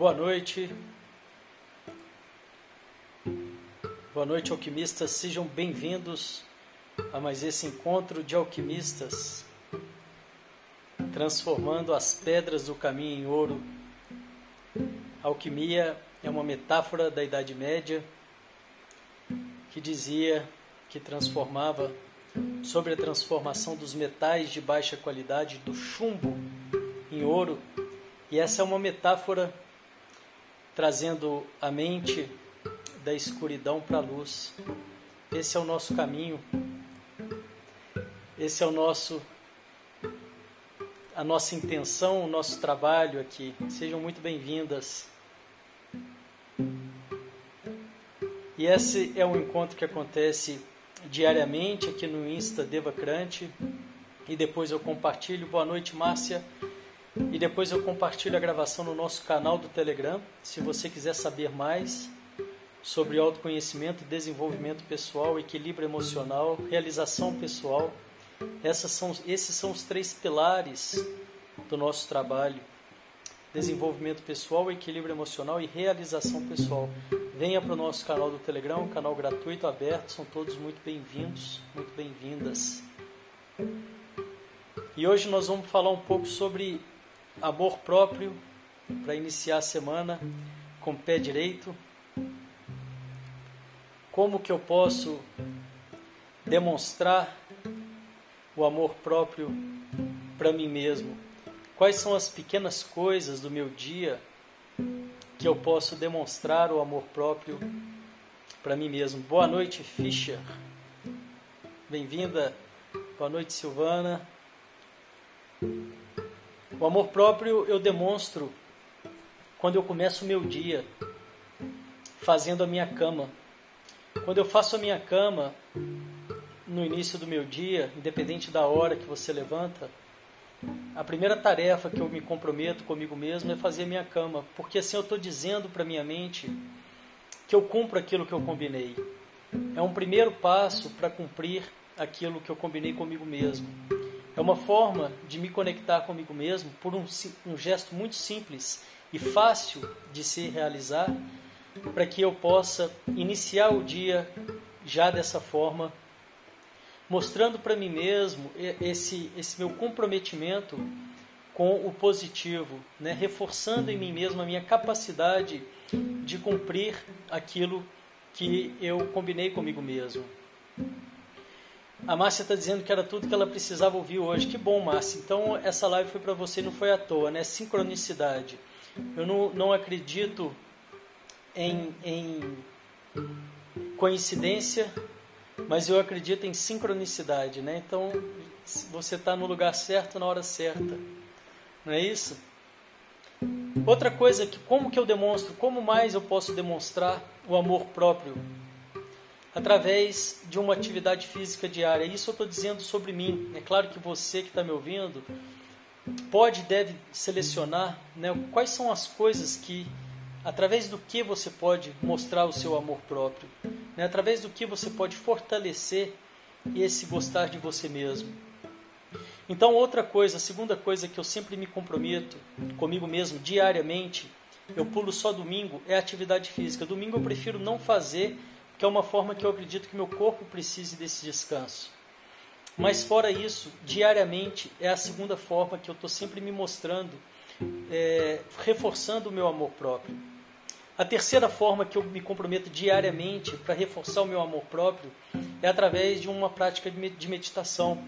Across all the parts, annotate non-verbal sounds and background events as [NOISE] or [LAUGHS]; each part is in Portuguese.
Boa noite. Boa noite, alquimistas. Sejam bem-vindos a mais esse encontro de alquimistas, transformando as pedras do caminho em ouro. A alquimia é uma metáfora da Idade Média que dizia que transformava sobre a transformação dos metais de baixa qualidade, do chumbo em ouro. E essa é uma metáfora trazendo a mente da escuridão para a luz. Esse é o nosso caminho. Esse é o nosso a nossa intenção, o nosso trabalho aqui. Sejam muito bem-vindas. E esse é um encontro que acontece diariamente aqui no Insta Devacrante. E depois eu compartilho. Boa noite, Márcia. E depois eu compartilho a gravação no nosso canal do Telegram. Se você quiser saber mais sobre autoconhecimento, desenvolvimento pessoal, equilíbrio emocional, realização pessoal, são, esses são os três pilares do nosso trabalho: desenvolvimento pessoal, equilíbrio emocional e realização pessoal. Venha para o nosso canal do Telegram, canal gratuito, aberto, são todos muito bem-vindos, muito bem-vindas. E hoje nós vamos falar um pouco sobre amor próprio para iniciar a semana com o pé direito. Como que eu posso demonstrar o amor próprio para mim mesmo? Quais são as pequenas coisas do meu dia que eu posso demonstrar o amor próprio para mim mesmo? Boa noite, Fischer. Bem-vinda. Boa noite, Silvana. O amor próprio eu demonstro quando eu começo o meu dia fazendo a minha cama. Quando eu faço a minha cama no início do meu dia, independente da hora que você levanta, a primeira tarefa que eu me comprometo comigo mesmo é fazer a minha cama, porque assim eu estou dizendo para minha mente que eu cumpro aquilo que eu combinei. É um primeiro passo para cumprir aquilo que eu combinei comigo mesmo. É uma forma de me conectar comigo mesmo por um, um gesto muito simples e fácil de se realizar, para que eu possa iniciar o dia já dessa forma, mostrando para mim mesmo esse, esse meu comprometimento com o positivo, né? reforçando em mim mesmo a minha capacidade de cumprir aquilo que eu combinei comigo mesmo. A Márcia está dizendo que era tudo que ela precisava ouvir hoje. Que bom, Márcia. Então essa live foi para você, não foi à toa, né? Sincronicidade. Eu não, não acredito em, em coincidência, mas eu acredito em sincronicidade, né? Então você está no lugar certo na hora certa, não é isso? Outra coisa que como que eu demonstro, como mais eu posso demonstrar o amor próprio através de uma atividade física diária. Isso eu estou dizendo sobre mim. É claro que você que está me ouvindo pode deve selecionar né, quais são as coisas que, através do que você pode mostrar o seu amor próprio, né, através do que você pode fortalecer esse gostar de você mesmo. Então, outra coisa, a segunda coisa que eu sempre me comprometo comigo mesmo diariamente, eu pulo só domingo, é atividade física. Domingo eu prefiro não fazer que é uma forma que eu acredito que meu corpo precise desse descanso. Mas fora isso, diariamente é a segunda forma que eu estou sempre me mostrando, é, reforçando o meu amor próprio. A terceira forma que eu me comprometo diariamente para reforçar o meu amor próprio é através de uma prática de meditação,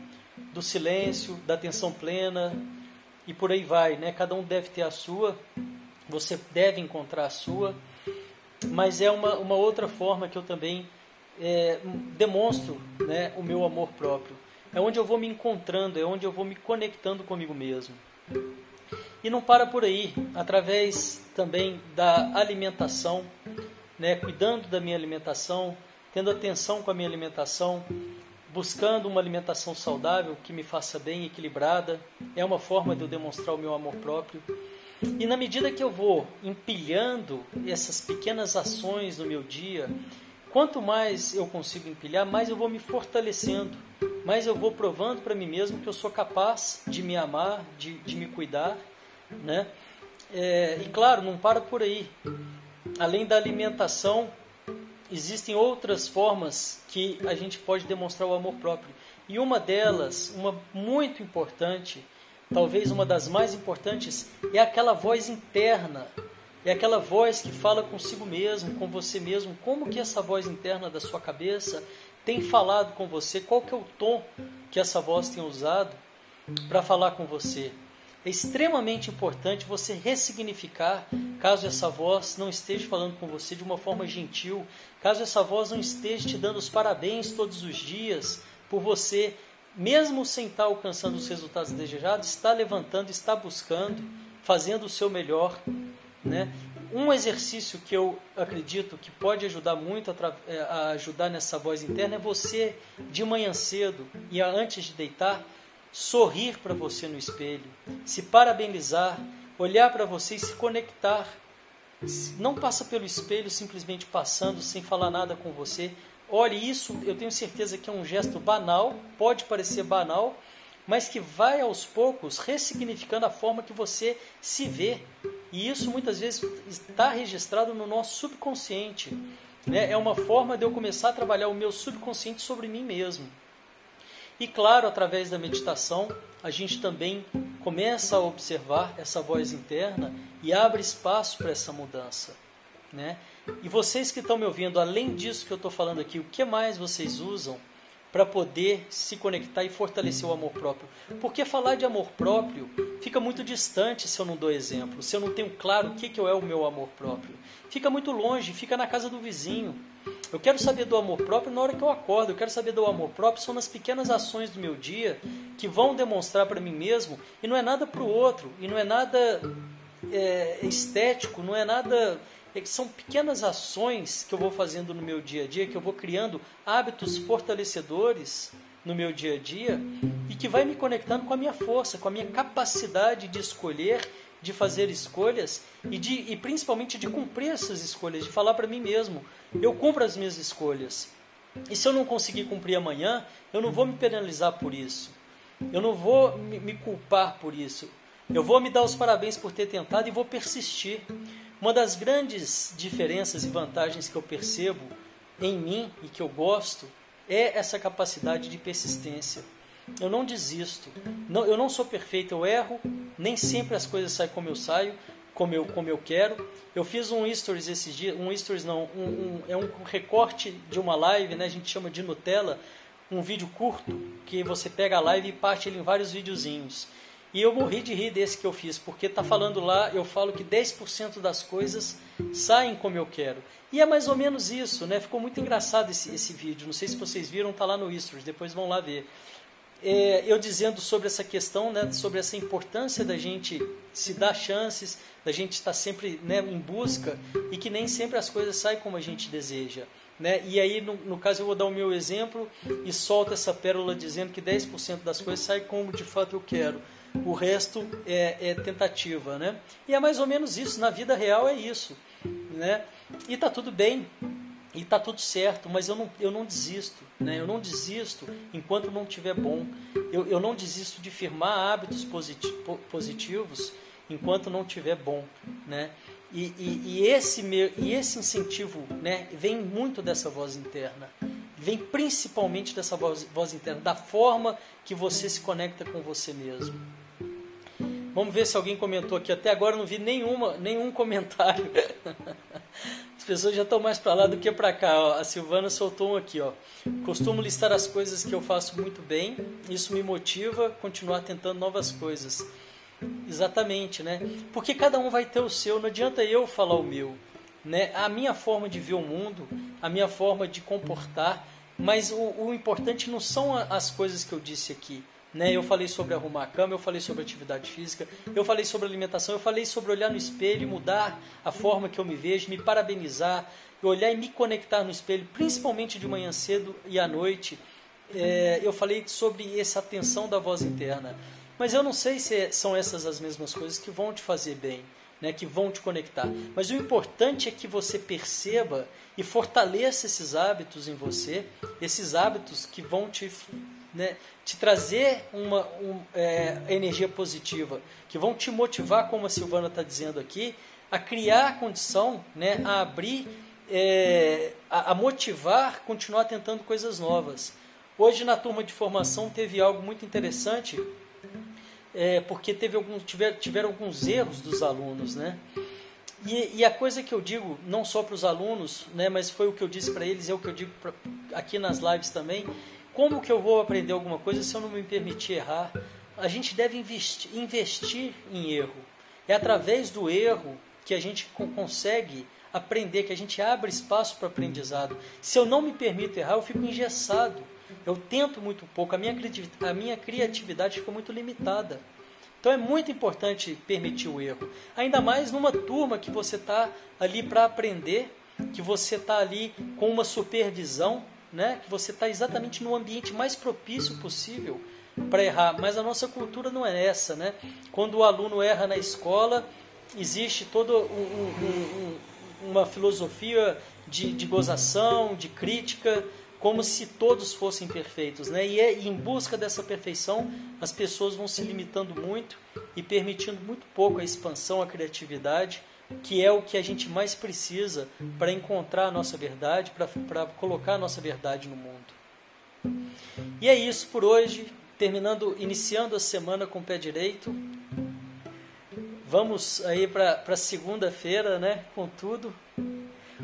do silêncio, da atenção plena e por aí vai. Né? Cada um deve ter a sua, você deve encontrar a sua mas é uma, uma outra forma que eu também é, demonstro né, o meu amor próprio. É onde eu vou me encontrando, é onde eu vou me conectando comigo mesmo. E não para por aí, através também da alimentação, né, cuidando da minha alimentação, tendo atenção com a minha alimentação, buscando uma alimentação saudável que me faça bem, equilibrada, é uma forma de eu demonstrar o meu amor próprio. E na medida que eu vou empilhando essas pequenas ações no meu dia, quanto mais eu consigo empilhar, mais eu vou me fortalecendo, mais eu vou provando para mim mesmo que eu sou capaz de me amar, de, de me cuidar, né? É, e claro, não para por aí. Além da alimentação, existem outras formas que a gente pode demonstrar o amor próprio. E uma delas, uma muito importante, talvez uma das mais importantes, é aquela voz interna. É aquela voz que fala consigo mesmo, com você mesmo. Como que essa voz interna da sua cabeça tem falado com você? Qual que é o tom que essa voz tem usado para falar com você? É extremamente importante você ressignificar, caso essa voz não esteja falando com você de uma forma gentil, caso essa voz não esteja te dando os parabéns todos os dias por você, mesmo sem estar alcançando os resultados desejados, está levantando, está buscando, fazendo o seu melhor, né? Um exercício que eu acredito que pode ajudar muito a, é, a ajudar nessa voz interna é você, de manhã cedo e antes de deitar, sorrir para você no espelho, se parabenizar, olhar para você e se conectar. Não passa pelo espelho simplesmente passando sem falar nada com você. Olhe, isso eu tenho certeza que é um gesto banal, pode parecer banal, mas que vai aos poucos ressignificando a forma que você se vê. E isso muitas vezes está registrado no nosso subconsciente. Né? É uma forma de eu começar a trabalhar o meu subconsciente sobre mim mesmo. E claro, através da meditação, a gente também começa a observar essa voz interna e abre espaço para essa mudança. Né? E vocês que estão me ouvindo, além disso que eu estou falando aqui, o que mais vocês usam para poder se conectar e fortalecer o amor próprio? Porque falar de amor próprio fica muito distante se eu não dou exemplo, se eu não tenho claro o que, que é o meu amor próprio. Fica muito longe, fica na casa do vizinho. Eu quero saber do amor próprio na hora que eu acordo. Eu quero saber do amor próprio são nas pequenas ações do meu dia que vão demonstrar para mim mesmo e não é nada para o outro e não é nada é, estético, não é nada é são pequenas ações que eu vou fazendo no meu dia a dia, que eu vou criando hábitos fortalecedores no meu dia a dia e que vai me conectando com a minha força, com a minha capacidade de escolher de fazer escolhas e, de, e principalmente de cumprir essas escolhas, de falar para mim mesmo: eu cumpro as minhas escolhas. E se eu não conseguir cumprir amanhã, eu não vou me penalizar por isso. Eu não vou me culpar por isso. Eu vou me dar os parabéns por ter tentado e vou persistir. Uma das grandes diferenças e vantagens que eu percebo em mim e que eu gosto é essa capacidade de persistência. Eu não desisto. Não, eu não sou perfeito, eu erro. Nem sempre as coisas saem como eu saio, como eu, como eu quero. Eu fiz um stories esses dias, um stories não, um, um, é um recorte de uma live, né? A gente chama de Nutella, um vídeo curto que você pega a live e parte ele em vários videozinhos. E eu morri de rir desse que eu fiz, porque tá falando lá, eu falo que 10% das coisas saem como eu quero. E é mais ou menos isso, né? Ficou muito engraçado esse, esse vídeo. Não sei se vocês viram, tá lá no Stories, depois vão lá ver é, eu dizendo sobre essa questão, né, sobre essa importância da gente se dar chances, da gente estar sempre né, em busca e que nem sempre as coisas saem como a gente deseja. Né? E aí, no, no caso, eu vou dar o meu exemplo e solto essa pérola dizendo que 10% das coisas saem como de fato eu quero. O resto é, é, tentativa, né? E é mais ou menos isso. Na vida real é isso, né? E tá tudo bem e está tudo certo, mas eu não, eu não desisto, né? eu não desisto enquanto não estiver bom. Eu, eu não desisto de firmar hábitos positivos enquanto não estiver bom. Né? E, e, e, esse meu, e esse incentivo né, vem muito dessa voz interna, vem principalmente dessa voz, voz interna, da forma que você se conecta com você mesmo. Vamos ver se alguém comentou aqui. Até agora não vi nenhuma, nenhum comentário. [LAUGHS] As pessoas já estão mais para lá do que para cá. Ó. A Silvana soltou um aqui. Ó. Costumo listar as coisas que eu faço muito bem. Isso me motiva a continuar tentando novas coisas. Exatamente, né? Porque cada um vai ter o seu. Não adianta eu falar o meu. Né? A minha forma de ver o mundo, a minha forma de comportar. Mas o, o importante não são as coisas que eu disse aqui né? Eu falei sobre arrumar a cama, eu falei sobre atividade física, eu falei sobre alimentação, eu falei sobre olhar no espelho e mudar a forma que eu me vejo, me parabenizar, olhar e me conectar no espelho, principalmente de manhã cedo e à noite. É, eu falei sobre essa atenção da voz interna. Mas eu não sei se são essas as mesmas coisas que vão te fazer bem, né, que vão te conectar. Mas o importante é que você perceba e fortaleça esses hábitos em você, esses hábitos que vão te, né, te trazer uma um, é, energia positiva, que vão te motivar, como a Silvana está dizendo aqui, a criar a condição, né, a abrir, é, a, a motivar, continuar tentando coisas novas. Hoje na turma de formação teve algo muito interessante, é, porque teve alguns, tiver, tiveram alguns erros dos alunos, né? E, e, a coisa que eu digo, não só para os alunos, né, mas foi o que eu disse para eles, é o que eu digo pra, aqui nas lives também. Como que eu vou aprender alguma coisa se eu não me permitir errar? A gente deve investir, investir em erro. É através do erro que a gente consegue aprender, que a gente abre espaço para aprendizado. Se eu não me permito errar, eu fico engessado. Eu tento muito pouco, a minha, a minha criatividade fica muito limitada. Então é muito importante permitir o erro. Ainda mais numa turma que você está ali para aprender, que você está ali com uma supervisão, né? que você está exatamente no ambiente mais propício possível para errar. Mas a nossa cultura não é essa. Né? Quando o aluno erra na escola, existe toda um, um, um, uma filosofia de, de gozação, de crítica, como se todos fossem perfeitos, né? E, é, em busca dessa perfeição, as pessoas vão se limitando muito e permitindo muito pouco a expansão, a criatividade, que é o que a gente mais precisa para encontrar a nossa verdade, para colocar a nossa verdade no mundo. E é isso por hoje, terminando, iniciando a semana com o pé direito. Vamos aí para segunda-feira, né? Com tudo.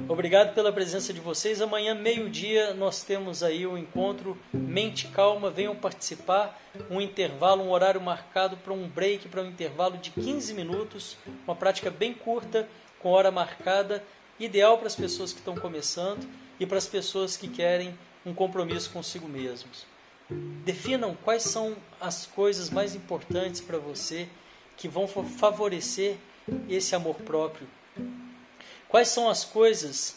Obrigado pela presença de vocês. Amanhã, meio-dia, nós temos aí o um encontro Mente Calma. Venham participar. Um intervalo, um horário marcado para um break, para um intervalo de 15 minutos. Uma prática bem curta, com hora marcada. Ideal para as pessoas que estão começando e para as pessoas que querem um compromisso consigo mesmos. Definam quais são as coisas mais importantes para você que vão favorecer esse amor próprio Quais são as coisas,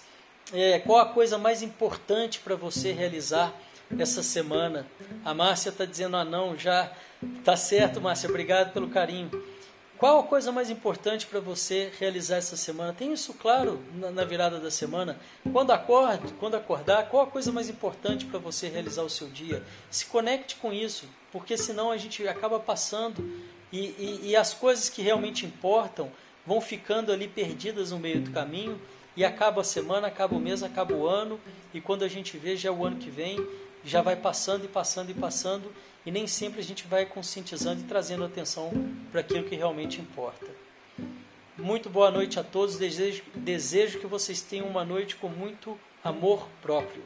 é, qual a coisa mais importante para você realizar essa semana? A Márcia está dizendo, ah não, já está certo, Márcia, obrigado pelo carinho. Qual a coisa mais importante para você realizar essa semana? Tem isso claro na, virada da semana? Quando acorde, quando acordar, qual a coisa mais importante para você realizar o seu dia? Se conecte com isso, porque senão a gente acaba passando e, e, e as coisas que realmente importam vão ficando ali perdidas no meio do caminho e acaba a semana, acaba o mês, acaba o ano e quando a gente vê já é o ano que vem, já vai passando e passando e passando e nem sempre a gente vai conscientizando e trazendo atenção para aquilo que realmente importa. Muito boa noite a todos, desejo, desejo que vocês tenham uma noite com muito amor próprio.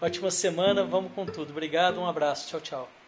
Ótima semana, vamos com tudo. Obrigado, um abraço, tchau, tchau.